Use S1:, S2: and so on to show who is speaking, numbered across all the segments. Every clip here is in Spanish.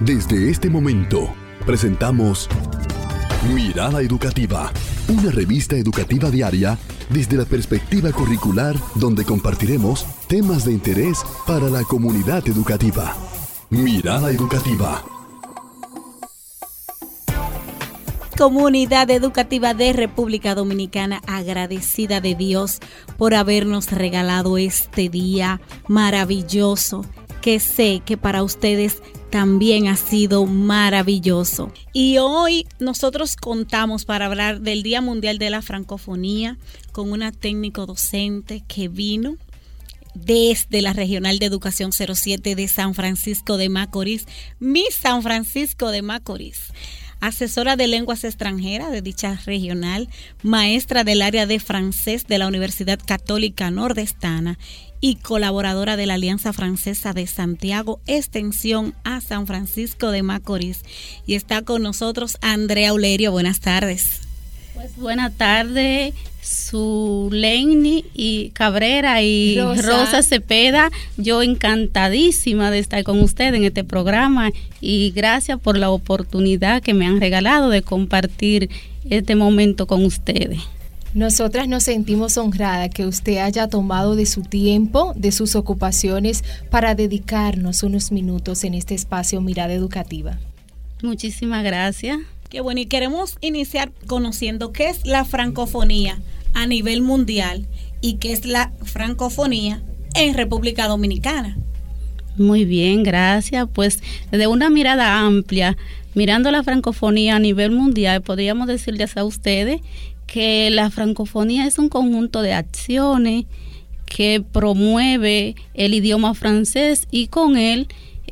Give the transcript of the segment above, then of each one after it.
S1: Desde este momento, presentamos Mirada Educativa, una revista educativa diaria desde la perspectiva curricular donde compartiremos temas de interés para la comunidad educativa. Mirada Educativa.
S2: Comunidad Educativa de República Dominicana, agradecida de Dios por habernos regalado este día maravilloso que sé que para ustedes también ha sido maravilloso. Y hoy nosotros contamos para hablar del Día Mundial de la Francofonía con una técnico docente que vino desde la Regional de Educación 07 de San Francisco de Macorís, mi San Francisco de Macorís asesora de lenguas extranjeras de dicha regional, maestra del área de francés de la Universidad Católica Nordestana y colaboradora de la Alianza Francesa de Santiago, extensión a San Francisco de Macorís. Y está con nosotros Andrea Ulerio. Buenas tardes.
S3: Pues buenas tardes, Lenny y Cabrera y Rosa. Cepeda. Yo encantadísima de estar con ustedes en este programa y gracias por la oportunidad que me han regalado de compartir este momento con ustedes.
S4: Nosotras nos sentimos honradas que usted haya tomado de su tiempo, de sus ocupaciones, para dedicarnos unos minutos en este espacio Mirada Educativa.
S3: Muchísimas gracias.
S2: Qué bueno, y queremos iniciar conociendo qué es la francofonía a nivel mundial y qué es la francofonía en República Dominicana.
S3: Muy bien, gracias. Pues desde una mirada amplia, mirando la francofonía a nivel mundial, podríamos decirles a ustedes que la francofonía es un conjunto de acciones que promueve el idioma francés y con él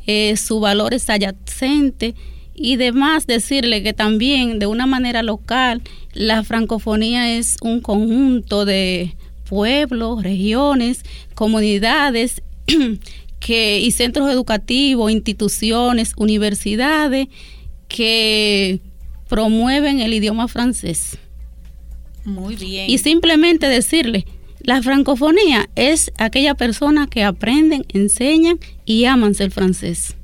S3: eh, su valor es adyacente y demás decirle que también de una manera local la francofonía es un conjunto de pueblos, regiones, comunidades que, y centros educativos, instituciones, universidades que promueven el idioma francés.
S2: Muy bien.
S3: Y simplemente decirle, la francofonía es aquella persona que aprenden, enseñan y aman el francés.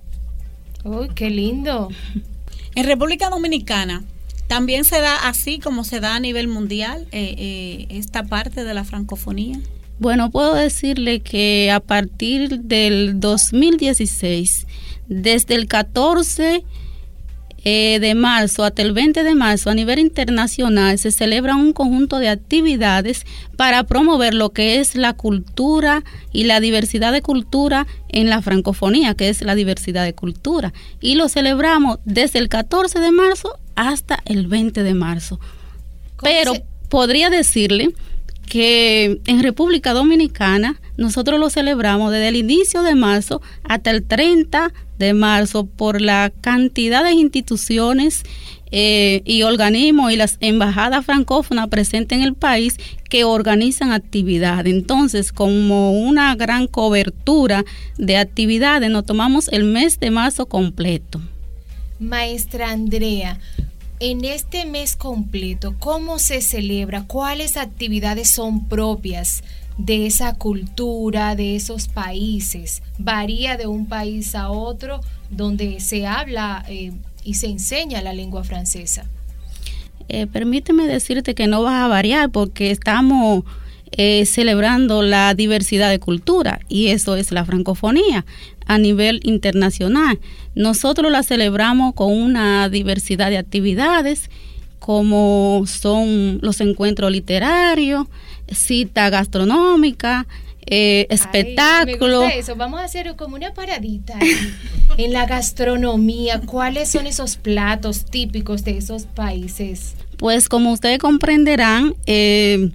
S4: ¡Uy, qué lindo!
S2: En República Dominicana también se da así como se da a nivel mundial eh, eh, esta parte de la francofonía.
S3: Bueno, puedo decirle que a partir del 2016, desde el 14 eh, de marzo hasta el 20 de marzo a nivel internacional se celebra un conjunto de actividades para promover lo que es la cultura y la diversidad de cultura en la francofonía, que es la diversidad de cultura. Y lo celebramos desde el 14 de marzo hasta el 20 de marzo. Pero podría decirle que en República Dominicana nosotros lo celebramos desde el inicio de marzo hasta el 30 de marzo por la cantidad de instituciones eh, y organismos y las embajadas francófonas presentes en el país que organizan actividades. Entonces, como una gran cobertura de actividades, nos tomamos el mes de marzo completo.
S4: Maestra Andrea, en este mes completo, ¿cómo se celebra? ¿Cuáles actividades son propias de esa cultura, de esos países? ¿Varía de un país a otro donde se habla eh, y se enseña la lengua francesa?
S3: Eh, permíteme decirte que no va a variar porque estamos eh, celebrando la diversidad de cultura y eso es la francofonía a nivel internacional. Nosotros la celebramos con una diversidad de actividades como son los encuentros literarios, cita gastronómica, eh, espectáculos.
S4: eso. Vamos a hacer como una paradita en la gastronomía. ¿Cuáles son esos platos típicos de esos países?
S3: Pues como ustedes comprenderán, eh,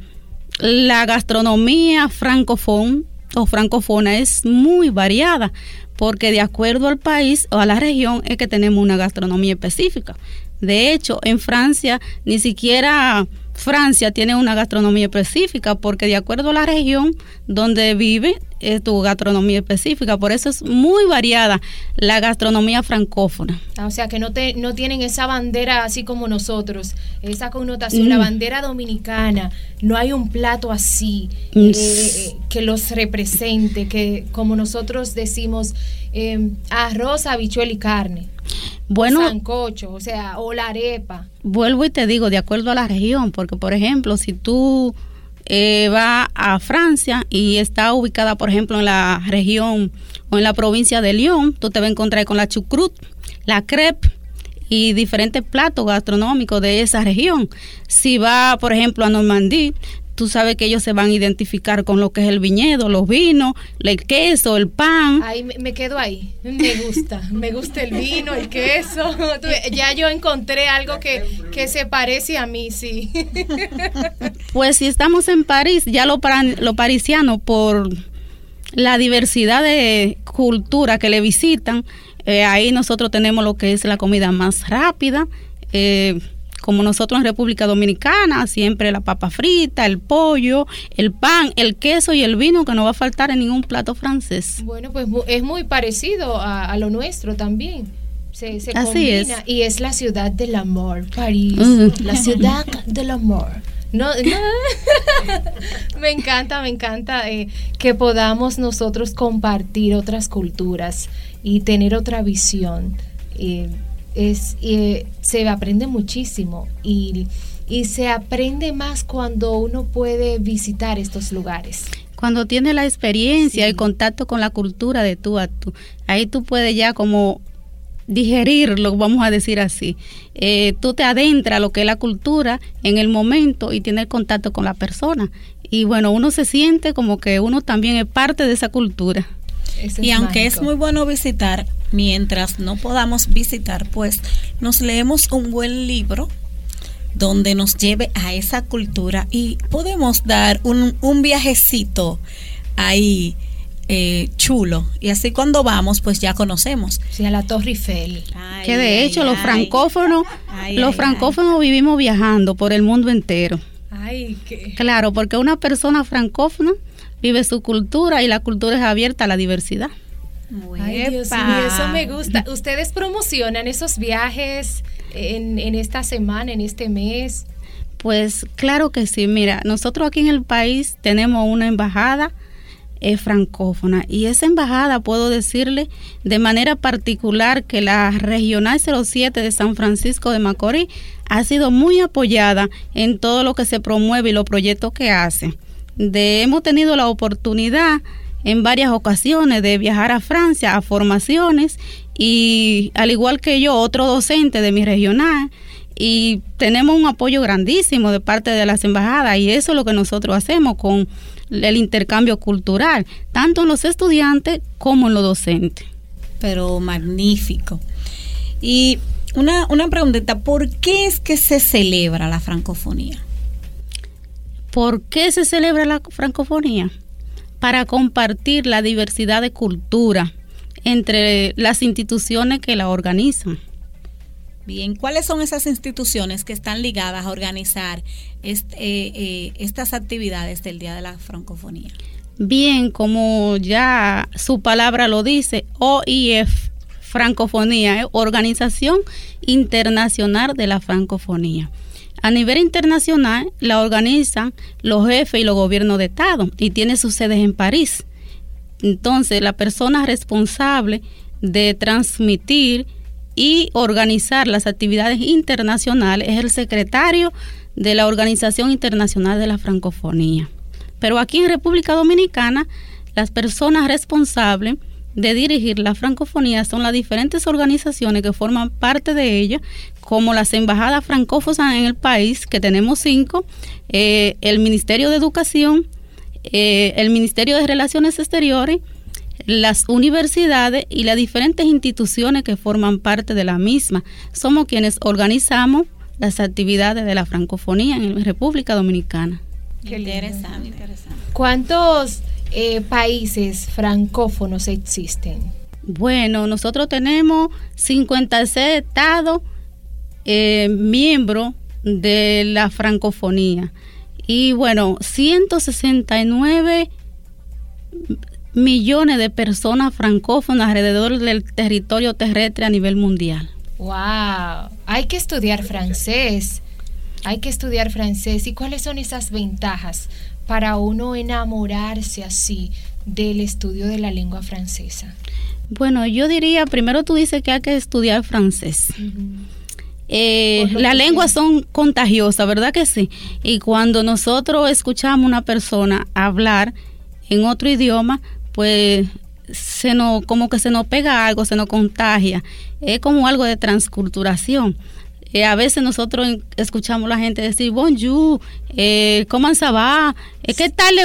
S3: la gastronomía francofona o francofona es muy variada porque de acuerdo al país o a la región es que tenemos una gastronomía específica. De hecho, en Francia ni siquiera Francia tiene una gastronomía específica porque de acuerdo a la región donde vive es tu gastronomía específica. Por eso es muy variada la gastronomía francófona.
S4: Ah, o sea, que no, te, no tienen esa bandera así como nosotros, esa connotación, la mm. bandera dominicana. No hay un plato así mm. eh, que los represente, que como nosotros decimos, eh, arroz, habichuel y carne. Bueno, sancocho, o sea, o la arepa.
S3: Vuelvo y te digo, de acuerdo a la región, porque por ejemplo, si tú eh, va a Francia y está ubicada, por ejemplo, en la región o en la provincia de Lyon, tú te vas a encontrar con la chucrut, la crepe y diferentes platos gastronómicos de esa región. Si va, por ejemplo, a Normandía, tú sabes que ellos se van a identificar con lo que es el viñedo, los vinos, el queso, el pan.
S4: Ahí me, quedo ahí. Me gusta, me gusta el vino, el queso. Ya yo encontré algo que, que se parece a mí, sí.
S3: Pues si estamos en París, ya lo, lo parisiano por la diversidad de cultura que le visitan, eh, ahí nosotros tenemos lo que es la comida más rápida. Eh, como nosotros en República Dominicana, siempre la papa frita, el pollo, el pan, el queso y el vino que no va a faltar en ningún plato francés.
S4: Bueno, pues es muy parecido a, lo nuestro también. Se, se Así es. y es la ciudad del amor, París, la ciudad del amor. No, me encanta, me encanta eh, que podamos nosotros compartir otras culturas y tener otra visión. Eh, es, eh, se aprende muchísimo y, se aprende más cuando uno puede visitar estos lugares.
S3: Cuando tiene la experiencia, y el contacto con la cultura de tú a tú, ahí tú puedes ya como digerirlo, vamos a decir así. Eh, tú te adentras a lo que es la cultura en el momento y tienes contacto con la persona. Y bueno, uno se siente como que uno también es parte de esa cultura
S2: y aunque es muy bueno visitar, mientras no podamos visitar, pues nos leemos un buen libro donde nos lleve a esa cultura y podemos dar un, un viajecito ahí eh, chulo. Y así cuando vamos, pues ya conocemos.
S4: Sí, a la Torre Eiffel.
S3: que de hecho los francófonos, los francófonos vivimos viajando por el mundo entero.
S4: Ay, qué.
S3: Claro, porque una persona francófona vive su cultura y la cultura es abierta a la diversidad.
S4: Ay, Dios mío, eso me gusta. ¿Ustedes promocionan esos viajes en, esta semana, en este mes?
S3: Pues claro que sí. Mira, nosotros aquí en el país tenemos una embajada eh, francófona y esa embajada puedo decirle de manera particular que la Regional 07 de San Francisco de Macorís ha sido muy apoyada en todo lo que se promueve y los proyectos que hace de hemos tenido la oportunidad en varias ocasiones de viajar a Francia a formaciones y al igual que yo, otro docente de mi regional y tenemos un apoyo grandísimo de parte de las embajadas y eso es lo que nosotros hacemos con el intercambio cultural, tanto en los estudiantes como en los docentes.
S2: Pero magnífico. Y una, una preguntita, ¿por qué es que se celebra la francofonía?
S3: ¿Por qué se celebra la francofonía? Para compartir la diversidad de cultura entre las instituciones que la organizan.
S2: Bien, ¿cuáles son esas instituciones que están ligadas a organizar eh, eh, estas actividades del Día de la Francofonía?
S3: Bien, como ya su palabra lo dice, OIF, Francofonía, Organización Internacional de la Francofonía. A nivel internacional la organizan los jefes y los gobiernos de Estado y tiene sus sedes en París. Entonces, la persona responsable de transmitir y organizar las actividades internacionales es el secretario de la Organización Internacional de la Francofonía. Pero aquí en República Dominicana, las personas responsables de dirigir la francofonía son las diferentes organizaciones que forman parte de ella, como las embajadas francófonas en el país, que tenemos cinco, eh, el Ministerio de Educación, eh, el Ministerio de Relaciones Exteriores, las universidades y las diferentes instituciones que forman parte de la misma. Somos quienes organizamos las actividades de la francofonía en la República Dominicana.
S4: Qué interesante. ¿Cuántos eh, países francófonos existen?
S3: Bueno, nosotros tenemos 56 estados eh, miembros de la francofonía y bueno, 169 millones de personas francófonas alrededor del territorio terrestre a nivel mundial.
S4: ¡Wow! Hay que estudiar francés. Hay que estudiar francés. ¿Y cuáles son esas ventajas para uno enamorarse así del estudio de la lengua francesa?
S3: Bueno, yo diría, primero tú dices que hay que estudiar francés. Eh, las lenguas son contagiosas, ¿verdad que sí? Y cuando nosotros escuchamos a una persona hablar en otro idioma, pues se nos, como que se nos pega algo, se nos contagia. Es como algo de transculturación. Eh, a veces nosotros escuchamos a la gente decir bonjour, eh, ¿cómo se va? Eh, ¿Qué tal le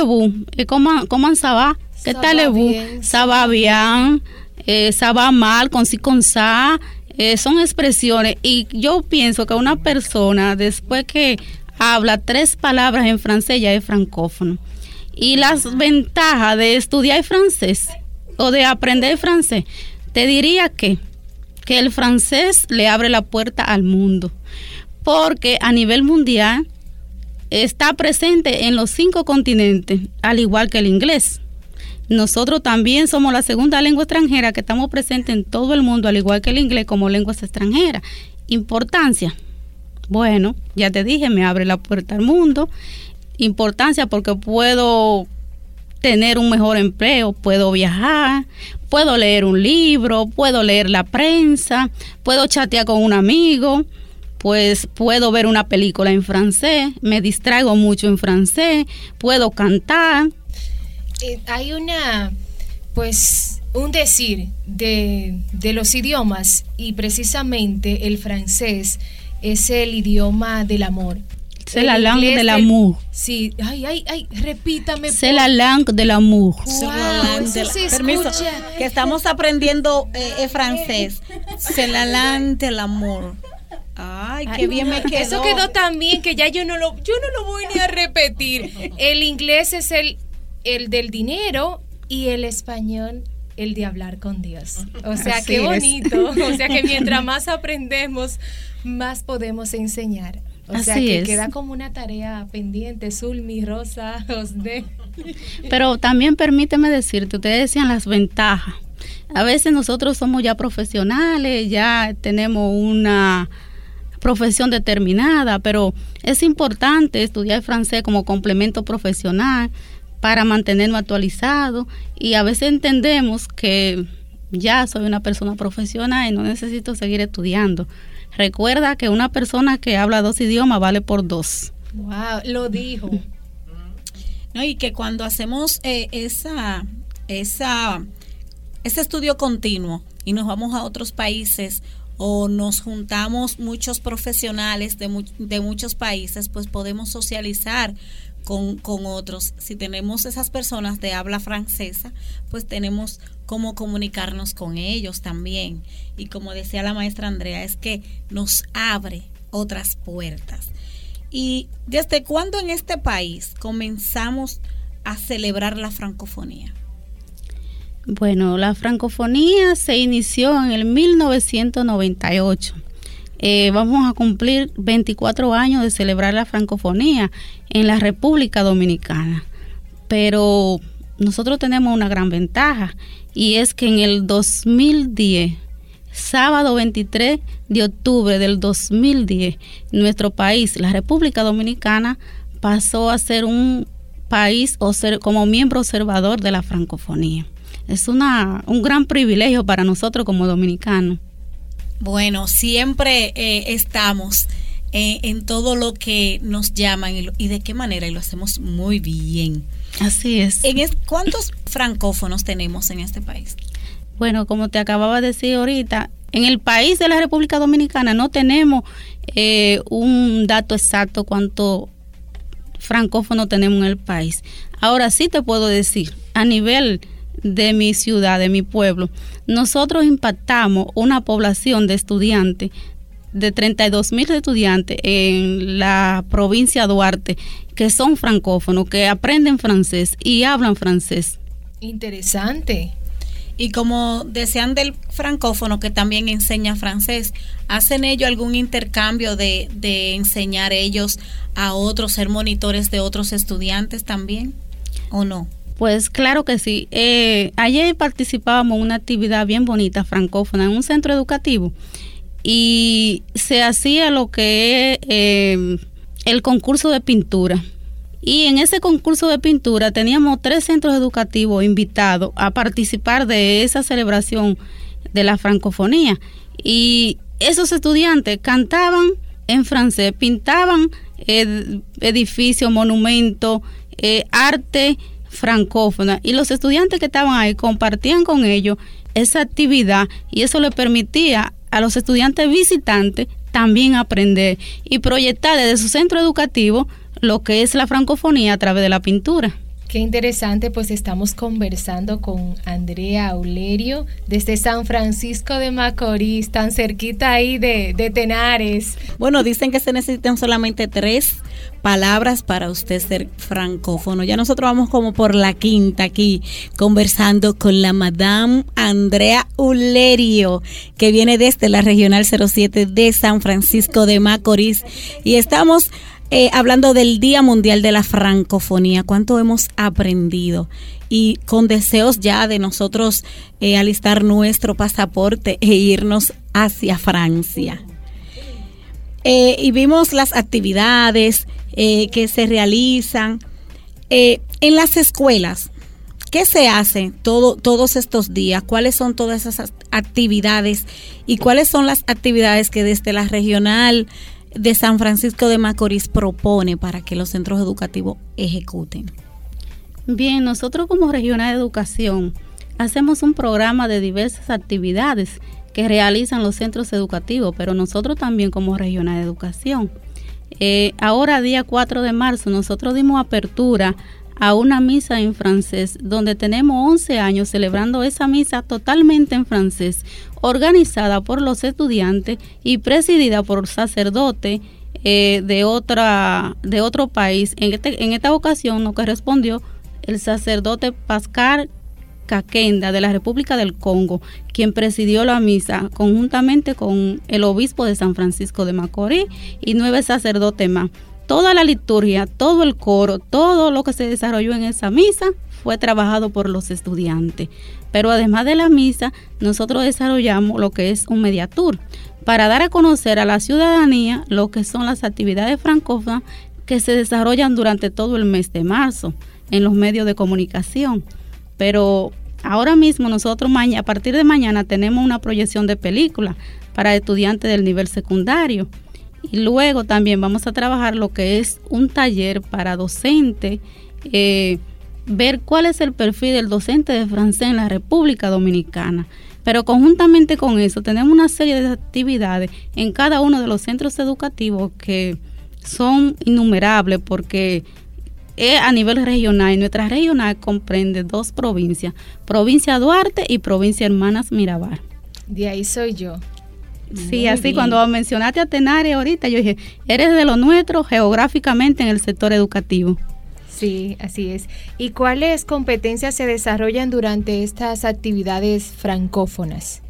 S3: eh, ¿Cómo, cómo se va? ¿Qué tal le ¿Se va bien? Eh, ¿Se va mal? ¿Con sí, con sa? Eh, son expresiones y yo pienso que una persona después que habla tres palabras en francés ya es francófono. Y las ventajas de estudiar francés o de aprender francés, te diría que, que el francés le abre la puerta al mundo, porque a nivel mundial está presente en los cinco continentes, al igual que el inglés. Nosotros también somos la segunda lengua extranjera que estamos presentes en todo el mundo, al igual que el inglés como lenguas extranjeras. Importancia. Bueno, ya te dije, me abre la puerta al mundo. Importancia porque puedo tener un mejor empleo, puedo viajar, puedo leer un libro, puedo leer la prensa, puedo chatear con un amigo, pues puedo ver una película en francés, me distraigo mucho en francés, puedo cantar,
S4: eh, hay una, pues, un decir de, de los idiomas y precisamente el francés es el idioma del amor.
S3: C'est la langue de l'amour.
S4: Sí, ay, ay, ay, repítame.
S3: C'est la langue de l'amour.
S4: Wow,
S2: Permiso,
S4: escucha.
S2: que estamos aprendiendo eh, eh, francés. C'est la langue de l'amour. Ay, qué bien me quedó.
S4: Eso quedó tan bien que ya yo no lo, yo no lo voy ni a repetir. El inglés es el, el del dinero y el español el de hablar con Dios. O sea,
S2: Así
S4: qué
S2: es.
S4: bonito. O sea, que mientras más aprendemos, más podemos enseñar. O sea,
S3: Así
S4: que
S3: es.
S4: queda como una tarea pendiente. Zulmi, Rosa, Osde.
S3: Pero también permíteme decirte, ustedes decían las ventajas. A veces nosotros somos ya profesionales, ya tenemos una profesión determinada, pero es importante estudiar francés como complemento profesional para mantenernos actualizados y a veces entendemos que ya soy una persona profesional y no necesito seguir estudiando. Recuerda que una persona que habla dos idiomas vale por dos.
S4: Wow, lo dijo.
S2: ¿no? Y que cuando hacemos eh, esa, esa, ese estudio continuo y nos vamos a otros países o nos juntamos muchos profesionales de, mu- de muchos países, pues podemos socializar con, con otros. Si tenemos esas personas de habla francesa, pues tenemos cómo comunicarnos con ellos también. Y como decía la maestra Andrea, es que nos abre otras puertas. ¿Y desde cuándo en este país comenzamos a celebrar la francofonía?
S3: Bueno, la francofonía se inició en el 1998. Eh, vamos a cumplir 24 años de celebrar la francofonía en la República Dominicana. Pero nosotros tenemos una gran ventaja y es que en el 2010, sábado 23 de octubre del 2010, nuestro país, la República Dominicana, pasó a ser un país o ser como miembro observador de la francofonía. Es una, un gran privilegio para nosotros como dominicanos.
S2: Bueno, siempre eh, estamos eh, en todo lo que nos llaman y, lo- y de qué manera, y lo hacemos muy bien.
S3: Así es.
S2: En es- ¿Cuántos francófonos tenemos en este país?
S3: Bueno, como te acababa de decir ahorita, en el país de la República Dominicana no tenemos eh, un dato exacto cuánto francófono tenemos en el país. Ahora sí te puedo decir, a nivel de mi ciudad, de mi pueblo, nosotros impactamos una población de estudiantes, de 32 mil estudiantes en la provincia de Duarte, que son francófonos, que aprenden francés y hablan francés.
S4: Interesante.
S2: Y como desean del francófono que también enseña francés, ¿hacen ellos algún intercambio de, de enseñar ellos a otros, ser monitores de otros estudiantes también? ¿O no?
S3: Pues claro que sí. Eh, ayer participábamos en una actividad bien bonita, francófona, en un centro educativo y se hacía lo que es eh, el concurso de pintura. Y en ese concurso de pintura teníamos tres centros educativos invitados a participar de esa celebración de la francofonía. Y esos estudiantes cantaban en francés, pintaban edificios, monumentos, eh, arte francófona. Y los estudiantes que estaban ahí compartían con ellos esa actividad y eso le permitía a los estudiantes visitantes también aprender y proyectar desde su centro educativo lo que es la francofonía a través de la pintura.
S4: Qué interesante, pues estamos conversando con Andrea Aulerio desde San Francisco de Macorís, tan cerquita ahí de, de Tenares.
S2: Bueno, dicen que se necesitan solamente tres palabras para usted ser francófono. Ya nosotros vamos como por la quinta aquí, conversando con la Madame Andrea Ulerio, que viene desde la Regional 07 de San Francisco de Macorís. Y estamos eh, hablando del Día Mundial de la Francofonía, cuánto hemos aprendido y con deseos ya de nosotros eh, alistar nuestro pasaporte e irnos hacia Francia. Eh, y vimos las actividades que se realizan en las escuelas. ¿Qué se hace todo, todos estos días? ¿Cuáles son todas esas actividades? ¿Y cuáles son las actividades que desde la regional de San Francisco de Macorís propone para que los centros educativos ejecuten?
S3: Bien, nosotros como Regional de Educación hacemos un programa de diversas actividades que realizan los centros educativos, pero nosotros también como Regional de Educación. Eh, ahora, día 4 de marzo, nosotros dimos apertura a una misa en francés, donde tenemos 11 años celebrando esa misa totalmente en francés, organizada por los estudiantes y presidida por sacerdote eh, de, otra, de otro país. En, este, en esta ocasión nos correspondió el sacerdote Pascal Kakenda de la República del Congo, quien presidió la misa conjuntamente con el obispo de San Francisco de Macorís y nueve sacerdotes más. Toda la liturgia, todo el coro, todo lo que se desarrolló en esa misa fue trabajado por los estudiantes. Pero además de la misa, nosotros desarrollamos lo que es un mediatur para dar a conocer a la ciudadanía lo que son las actividades francófonas que se desarrollan durante todo el mes de marzo en los medios de comunicación. Pero ahora mismo nosotros a partir de mañana tenemos una proyección de película para estudiantes del nivel secundario. Y luego también vamos a trabajar lo que es un taller para docentes eh, ver cuál es el perfil del docente de francés en la República Dominicana. Pero conjuntamente con eso tenemos una serie de actividades en cada uno de los centros educativos que son innumerables porque a nivel regional y nuestra regional comprende dos provincias, provincia Duarte y provincia Hermanas Mirabal.
S4: De ahí soy yo.
S3: Sí, así cuando mencionaste a Tenares ahorita, yo dije, eres de lo nuestro geográficamente en el sector educativo.
S4: Sí, así es. ¿Y cuáles competencias se desarrollan durante estas actividades francófonas?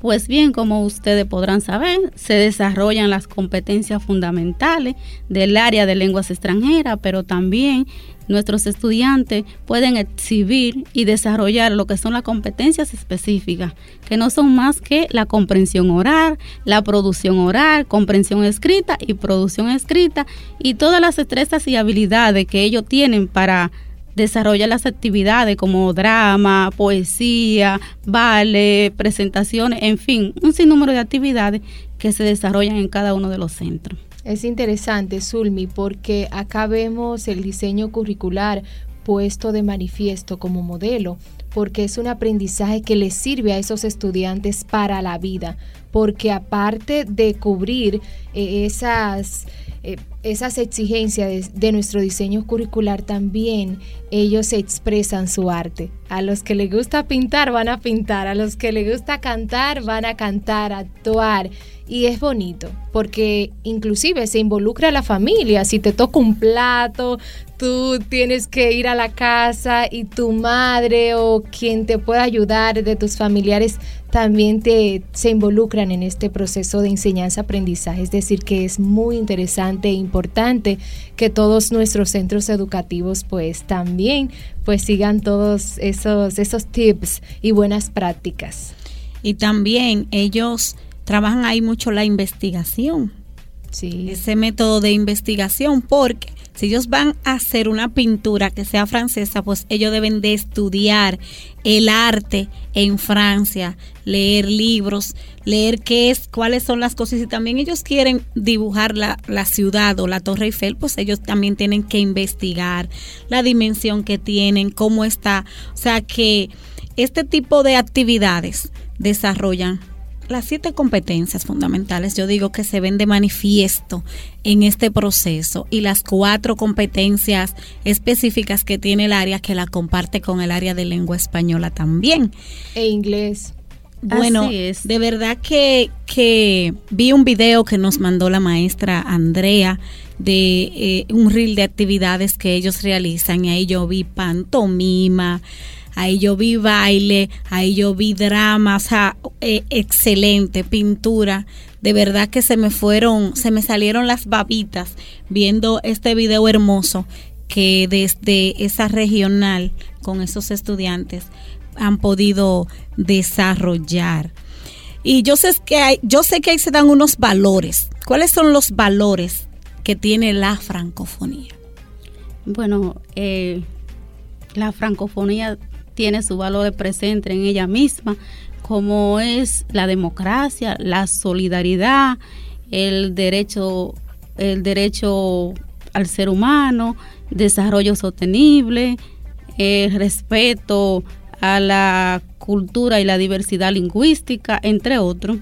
S3: Pues bien, como ustedes podrán saber, se desarrollan las competencias fundamentales del área de lenguas extranjeras, pero también nuestros estudiantes pueden exhibir y desarrollar lo que son las competencias específicas, que no son más que la comprensión oral, la producción oral, comprensión escrita y producción escrita, y todas las destrezas y habilidades que ellos tienen para desarrollar las actividades como drama, poesía, baile, presentaciones, en fin, un sinnúmero de actividades que se desarrollan en cada uno de los centros.
S4: Es interesante, Zulmi, porque acá vemos el diseño curricular puesto de manifiesto como modelo, porque es un aprendizaje que les sirve a esos estudiantes para la vida, porque aparte de cubrir eh, esas eh, esas exigencias de, nuestro diseño curricular también ellos expresan su arte. A los que les gusta pintar van a pintar, a los que les gusta cantar van a cantar, actuar. Y es bonito, porque inclusive se involucra a la familia. Si te toca un plato, tú tienes que ir a la casa y tu madre o quien te pueda ayudar de tus familiares también te, se involucran en este proceso de enseñanza-aprendizaje. Es decir, que es muy interesante e importante que todos nuestros centros educativos pues también pues sigan todos esos, esos tips y buenas prácticas.
S2: Y también ellos trabajan ahí mucho la investigación.
S4: Sí.
S2: Ese método de investigación porque si ellos van a hacer una pintura que sea francesa, pues ellos deben de estudiar el arte en Francia, leer libros, leer qué es, cuáles son las cosas. Y también ellos quieren dibujar la, la ciudad o la Torre Eiffel, pues ellos también tienen que investigar la dimensión que tienen, cómo está. O sea que este tipo de actividades desarrollan las siete competencias fundamentales, yo digo que se ven de manifiesto en este proceso y las cuatro competencias específicas que tiene el área que la comparte con el área de lengua española también.
S4: E inglés.
S2: Bueno, de verdad que, que vi un video que nos mandó la maestra Andrea de eh, un reel de actividades que ellos realizan y ahí yo vi pantomima, ahí yo vi baile, ahí yo vi drama, eh, excelente pintura. De verdad que se me fueron, se me salieron las babitas viendo este video hermoso que desde esa regional con esos estudiantes han podido desarrollar. Y yo sé que hay, yo sé que ahí se dan unos valores. ¿Cuáles son los valores que tiene la francofonía?
S3: Bueno, eh, la francofonía tiene su valor presente en ella misma, como es la democracia, la solidaridad, el derecho, el derecho al ser humano, desarrollo sostenible, el respeto a la cultura y la diversidad lingüística, entre otros.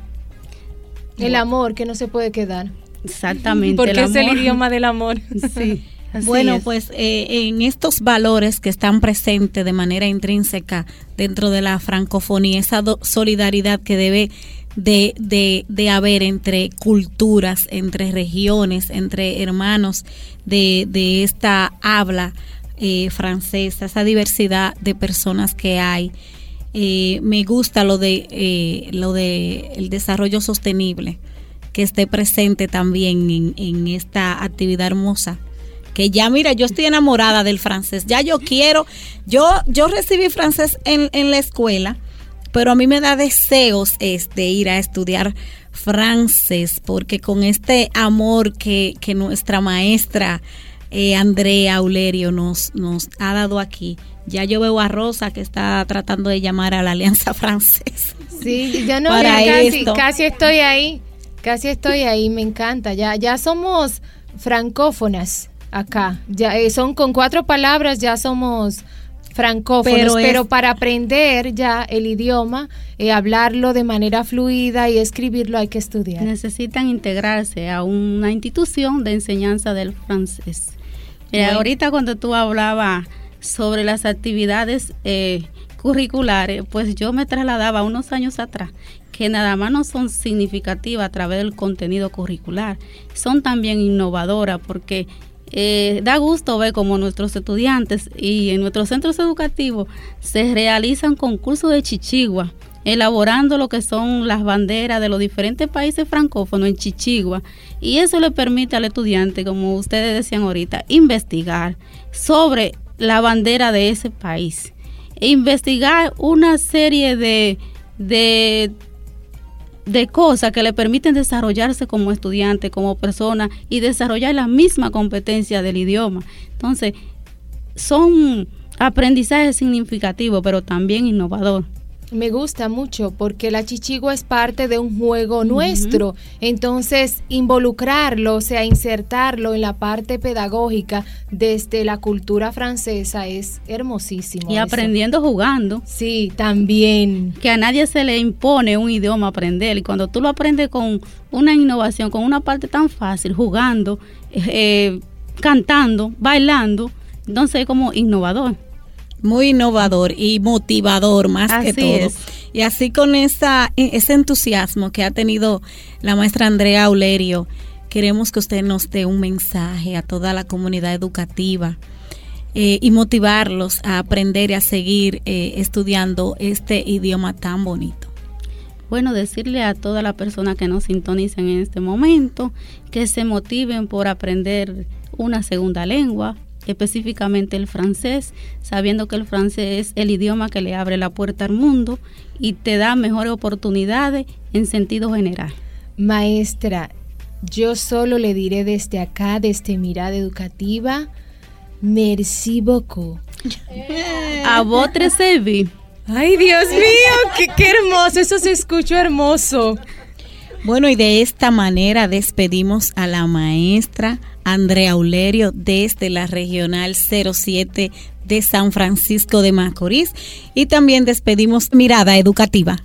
S4: El amor que no se puede quedar.
S3: Exactamente.
S4: Porque es el idioma del amor.
S3: Sí
S2: bueno, pues eh, en estos valores que están presentes de manera intrínseca dentro de la francofonía, esa solidaridad que debe de, de, haber entre culturas, entre regiones, entre hermanos de, de esta habla eh, francesa, esa diversidad de personas que hay. Eh, me gusta lo de lo de el desarrollo sostenible que esté presente también en, en esta actividad hermosa que ya mira, yo estoy enamorada del francés, ya yo quiero, yo, yo recibí francés en, en la escuela, pero a mí me da deseos este, ir a estudiar francés, porque con este amor que, que nuestra maestra eh, Andrea Aulerio nos, nos ha dado aquí, ya yo veo a Rosa que está tratando de llamar a la Alianza Francesa.
S4: Sí, ya no, casi, casi estoy ahí, casi estoy ahí, me encanta, ya, ya somos francófonas acá. Ya eh, son con cuatro palabras ya somos francófonos, pero, para aprender ya el idioma, eh, hablarlo de manera fluida y escribirlo hay que estudiar.
S3: Necesitan integrarse a una institución de enseñanza del francés. Eh, ahorita cuando tú hablabas sobre las actividades curriculares, pues yo me trasladaba unos años atrás que nada más no son significativas a través del contenido curricular, son también innovadoras porque eh, da gusto ver cómo nuestros estudiantes y en nuestros centros educativos se realizan concursos de chichigua, elaborando lo que son las banderas de los diferentes países francófonos en chichigua. Y eso le permite al estudiante, como ustedes decían ahorita, investigar sobre la bandera de ese país. E investigar una serie de, de de cosas que le permiten desarrollarse como estudiante, como persona y desarrollar la misma competencia del idioma. Entonces, son aprendizajes significativos, pero también innovador.
S4: Me gusta mucho porque la chichigua es parte de un juego nuestro. Entonces, involucrarlo, o sea, insertarlo en la parte pedagógica desde la cultura francesa es hermosísimo.
S3: Y aprendiendo jugando.
S4: Sí, también.
S3: Que a nadie se le impone un idioma aprender. Y cuando tú lo aprendes con una innovación, con una parte tan fácil, jugando, eh, cantando, bailando, entonces es como innovador
S2: muy innovador y motivador más que todo. Y así con esa, ese entusiasmo que ha tenido la maestra Andrea Aulerio, queremos que usted nos dé un mensaje a toda la comunidad educativa eh, y motivarlos a aprender y a seguir eh, estudiando este idioma tan bonito.
S3: Bueno, decirle a toda la persona que nos sintonizan en este momento que se motiven por aprender una segunda lengua, específicamente el francés, sabiendo que el francés es el idioma que le abre la puerta al mundo y te da mejores oportunidades en sentido general.
S4: Maestra, yo solo le diré desde acá, desde Mirada Educativa, merci beaucoup.
S3: A servir.
S4: Ay, Dios mío, qué, qué hermoso, eso se escuchó hermoso.
S2: Bueno, y de esta manera despedimos a la maestra Andrea Ulerio desde la Regional 07 de San Francisco de Macorís y también despedimos Mirada Educativa.